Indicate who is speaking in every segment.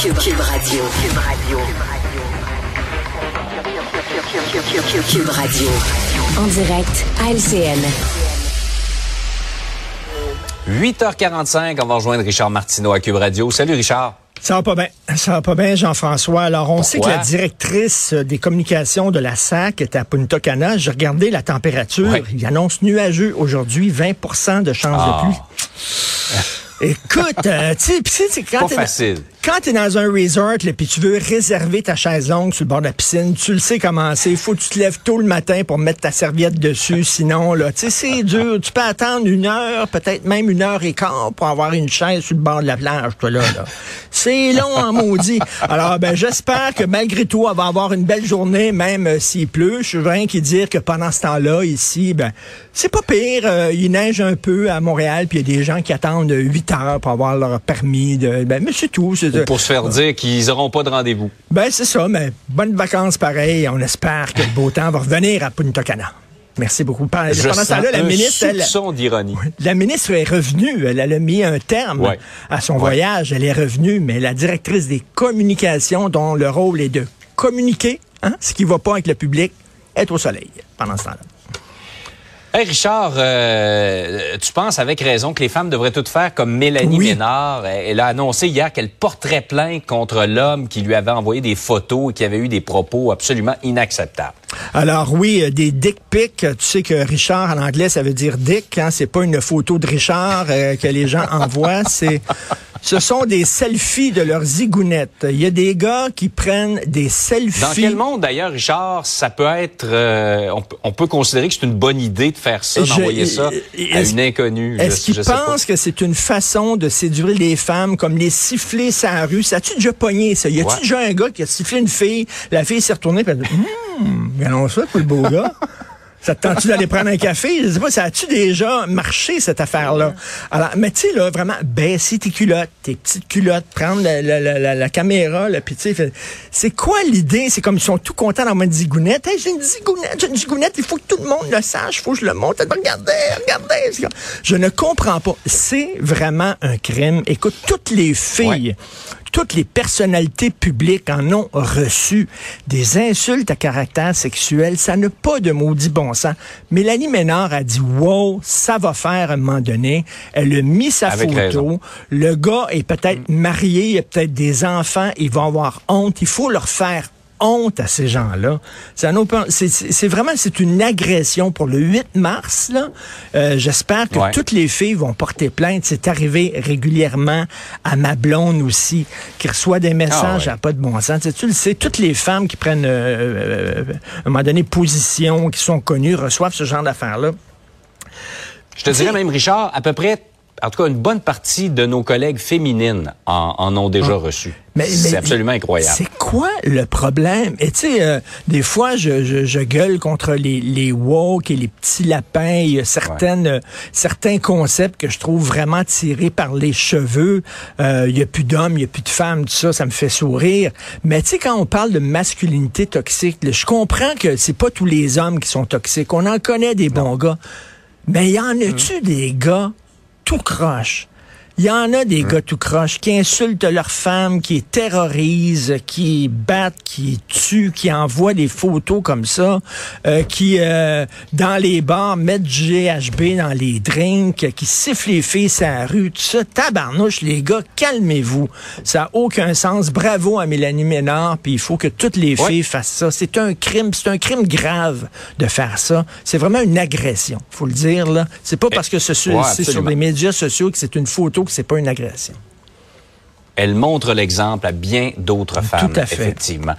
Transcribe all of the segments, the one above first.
Speaker 1: Cube, Cube Radio. Cube Radio. Cube Radio. En direct à LCN.
Speaker 2: 8h45, on va rejoindre Richard Martineau à Cube Radio. Salut Richard.
Speaker 3: Ça va pas bien. Ça va pas bien, Jean-François. Alors, on sait que la directrice des communications de la SAC est à Punta Cana. J'ai regardé la température. Il annonce nuageux aujourd'hui, 20% de chance de pluie. Écoute, euh, tu sais, quand
Speaker 2: pas facile.
Speaker 3: Quand tu es dans un resort, puis tu veux réserver ta chaise longue sur le bord de la piscine, tu le sais comment c'est. Faut que tu te lèves tôt le matin pour mettre ta serviette dessus. Sinon, là, tu sais, c'est dur. Tu peux attendre une heure, peut-être même une heure et quart pour avoir une chaise sur le bord de la plage, toi, là. là. C'est long en maudit. Alors, ben, j'espère que malgré tout, on va avoir une belle journée, même euh, s'il pleut. Je suis rien qui dire que pendant ce temps-là, ici, ben, c'est pas pire. Euh, il neige un peu à Montréal, puis il y a des gens qui attendent 8 heures pour avoir leur permis. De, ben, mais c'est tout.
Speaker 2: Pour se faire dire qu'ils n'auront pas de rendez-vous.
Speaker 3: Ben, c'est ça, mais bonnes vacances pareil. On espère que le beau temps va revenir à Punta Cana. Merci beaucoup.
Speaker 2: Pendant ce temps-là, la ministre, elle, d'ironie.
Speaker 3: La ministre est revenue. Elle, a mis un terme à son voyage. Elle est revenue, mais la directrice des communications, dont le rôle est de communiquer, hein, ce qui ne va pas avec le public, est au soleil pendant ce temps-là.
Speaker 2: Hey Richard, euh, tu penses avec raison que les femmes devraient toutes faire comme Mélanie Ménard. Elle a annoncé hier qu'elle porterait plainte contre l'homme qui lui avait envoyé des photos et qui avait eu des propos absolument inacceptables.
Speaker 3: Alors oui, euh, des dick pics. Tu sais que Richard en anglais ça veut dire dick. Hein? C'est pas une photo de Richard euh, que les gens envoient. C'est ce sont des selfies de leurs zigounettes. Il y a des gars qui prennent des selfies.
Speaker 2: Dans quel monde, d'ailleurs, Richard, ça peut être... Euh, on, peut considérer que c'est une bonne idée de faire ça, d'envoyer ça à une inconnue.
Speaker 3: Est-ce qu'ils pensent que c'est une façon de séduire les femmes, comme les siffler sa rue? Ça a-tu déjà pogné, ça? Y a-tu déjà un gars qui a sifflé une fille, la fille s'est retournée, et a dit, hum, ça pour le beau gars. Ça te tente-tu d'aller prendre un café? Je sais pas, ça a-tu déjà marché, cette affaire-là? Alors, mais tu sais, là, vraiment, baisser tes culottes, tes petites culottes, prendre la, la, la, caméra, là, puis tu sais, c'est quoi l'idée? C'est comme ils sont tout contents dans ma zigounette. J'ai une zigounette, j'ai une zigounette, il faut que tout le monde le sache, il faut que je le montre. Regardez, regardez. Je ne comprends pas. C'est vraiment un crime. Écoute, toutes les filles, toutes les personnalités publiques en ont reçu des insultes à caractère sexuel. Ça n'a pas de maudit bon sens. Mélanie Ménard a dit, wow, ça va faire à un moment donné. Elle a mis sa photo. Le gars est peut-être marié, il a peut-être des enfants, il va avoir honte. Il faut leur faire honte à ces gens-là. C'est vraiment c'est une agression pour le 8 mars. Là, euh, j'espère que toutes les filles vont porter plainte. C'est arrivé régulièrement à ma blonde aussi, qui reçoit des messages ah à pas de bon sens. Tu, le sais, toutes les femmes qui prennent euh, euh, à un moment donné position, qui sont connues, reçoivent ce genre d'affaires-là.
Speaker 2: Je te dirais même, Richard, à peu près en tout cas, une bonne partie de nos collègues féminines en, ont déjà ah. reçu. C'est absolument incroyable.
Speaker 3: C'est quoi le problème? Et tu sais, euh, des fois, je, gueule contre les, les woke et les petits lapins. Il y a certaines, euh, certains concepts que je trouve vraiment tirés par les cheveux. Euh, il y a plus d'hommes, il y a plus de femmes, tout ça, ça me fait sourire. Mais tu sais, quand on parle de masculinité toxique, je comprends que c'est pas tous les hommes qui sont toxiques. On en connaît des bons gars. Mais y en a-tu hum. des gars tout crache Il y en a des gars tout croche qui insultent leurs femmes, qui terrorisent, qui battent, qui tuent, qui envoient des photos comme ça, euh, qui, euh, dans les bars, mettent du GHB dans les drinks, qui sifflent les filles sur la rue, tout ça. Tabarnouche, les gars, calmez-vous. Ça n'a aucun sens. Bravo à Mélanie Ménard, puis il faut que toutes les filles fassent ça. C'est un crime, c'est un crime grave de faire ça. C'est vraiment une agression, faut le dire, là. C'est pas parce que c'est sur les médias sociaux que c'est une photo c'est pas une agression.
Speaker 2: Elle montre l'exemple à bien d'autres femmes, Tout à fait. effectivement.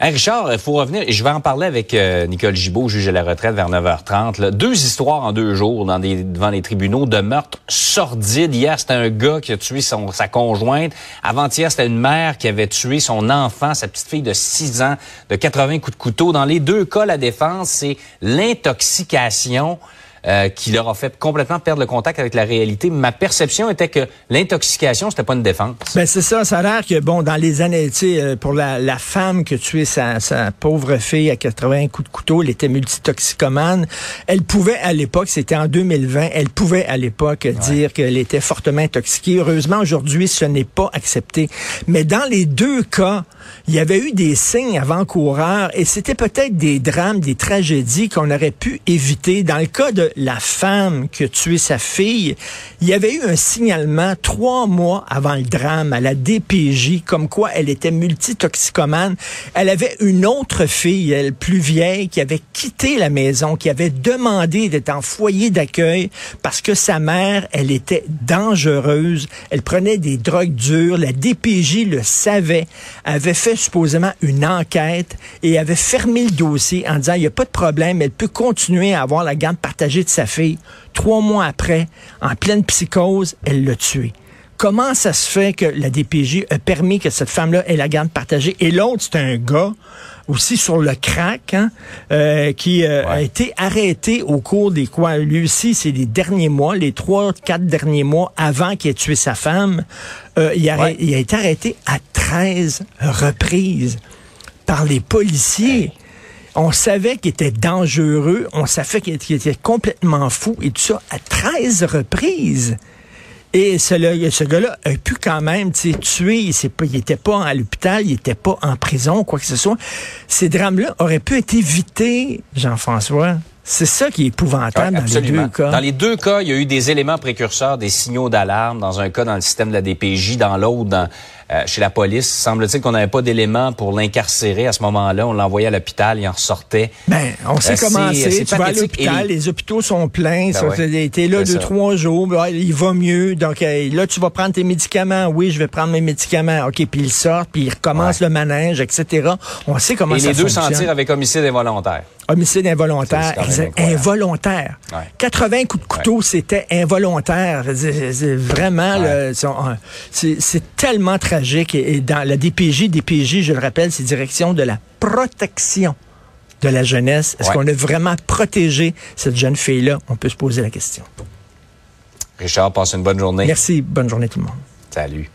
Speaker 2: Richard, il faut revenir, et je vais en parler avec euh, Nicole Gibault, juge à la retraite vers 9h30. Deux histoires en deux jours dans des, devant les tribunaux de meurtres sordides. Hier, c'était un gars qui a tué son, sa conjointe. Avant-hier, c'était une mère qui avait tué son enfant, sa petite fille de 6 ans, de 80 coups de couteau. Dans les deux cas, la défense, c'est l'intoxication euh, qui leur a fait complètement perdre le contact avec la réalité. Ma perception était que l'intoxication, c'était pas une défense.
Speaker 3: Ben c'est ça, ça a l'air que bon dans les années, tu sais, euh, pour la, la femme que tué sa, sa pauvre fille à 80 coups de couteau, elle était multitoxicomane. Elle pouvait à l'époque, c'était en 2020, elle pouvait à l'époque dire qu'elle était fortement intoxiquée. Heureusement aujourd'hui, ce n'est pas accepté. Mais dans les deux cas, il y avait eu des signes avant-coureurs et c'était peut-être des drames, des tragédies qu'on aurait pu éviter. Dans le cas de la femme qui a tué sa fille, il y avait eu un signalement trois mois avant le drame à la DPJ, comme quoi elle était multitoxicomane. Elle avait une autre fille, elle plus vieille, qui avait quitté la maison, qui avait demandé d'être en foyer d'accueil parce que sa mère, elle était dangereuse. Elle prenait des drogues dures. La DPJ le savait, avait fait supposément une enquête et avait fermé le dossier en disant il n'y a pas de problème, elle peut continuer à avoir la garde partagée de sa fille. Trois mois après, en pleine psychose, elle l'a tué. Comment ça se fait que la DPJ a permis que cette femme-là ait la garde partagée? Et l'autre, c'est un gars aussi sur le crack, hein, euh, qui euh, a été arrêté au cours des quoi? Lui aussi, c'est les derniers mois, les trois, quatre derniers mois avant qu'il ait tué sa femme. Euh, il, a, il, a, été arrêté à 13 reprises par les policiers. On savait qu'il était dangereux, on savait qu'il était complètement fou et tout ça à 13 reprises. Et ce, ce gars-là a pu quand même tuer. Il n'était pas à l'hôpital, il n'était pas en prison, quoi que ce soit. Ces drames-là auraient pu être évités, Jean-François. C'est ça qui est épouvantable dans les deux cas.
Speaker 2: Dans les deux cas, il y a eu des éléments précurseurs, des signaux d'alarme. Dans un cas, dans le système de la DPJ, dans l'autre, euh, chez la police. Semble-t-il qu'on n'avait pas d'éléments pour l'incarcérer à ce moment-là. On l'envoyait à l'hôpital, il en sortait.
Speaker 3: Ben, on sait euh, comment c'est. Tu vas à l'hôpital, les... hôpitaux sont pleins. Ben ouais. là deux, trois jours, ben, il va mieux. Donc là, tu vas prendre tes médicaments. Oui, je vais prendre mes médicaments. OK, puis il sort, puis il recommence le manège, etc. On sait comment ça fonctionne.
Speaker 2: Et les deux s'en tirent avec homicide involontaire
Speaker 3: homicide involontaire. Involontaire. 80 coups de couteau, c'était involontaire. C'est vraiment, c'est tellement tragique. Et dans la DPJ, DPJ, je le rappelle, c'est direction de la protection de la jeunesse. Est-ce qu'on a vraiment protégé cette jeune fille-là? On peut se poser la question.
Speaker 2: Richard, passe une bonne journée.
Speaker 3: Merci. Bonne journée tout le monde.
Speaker 2: Salut.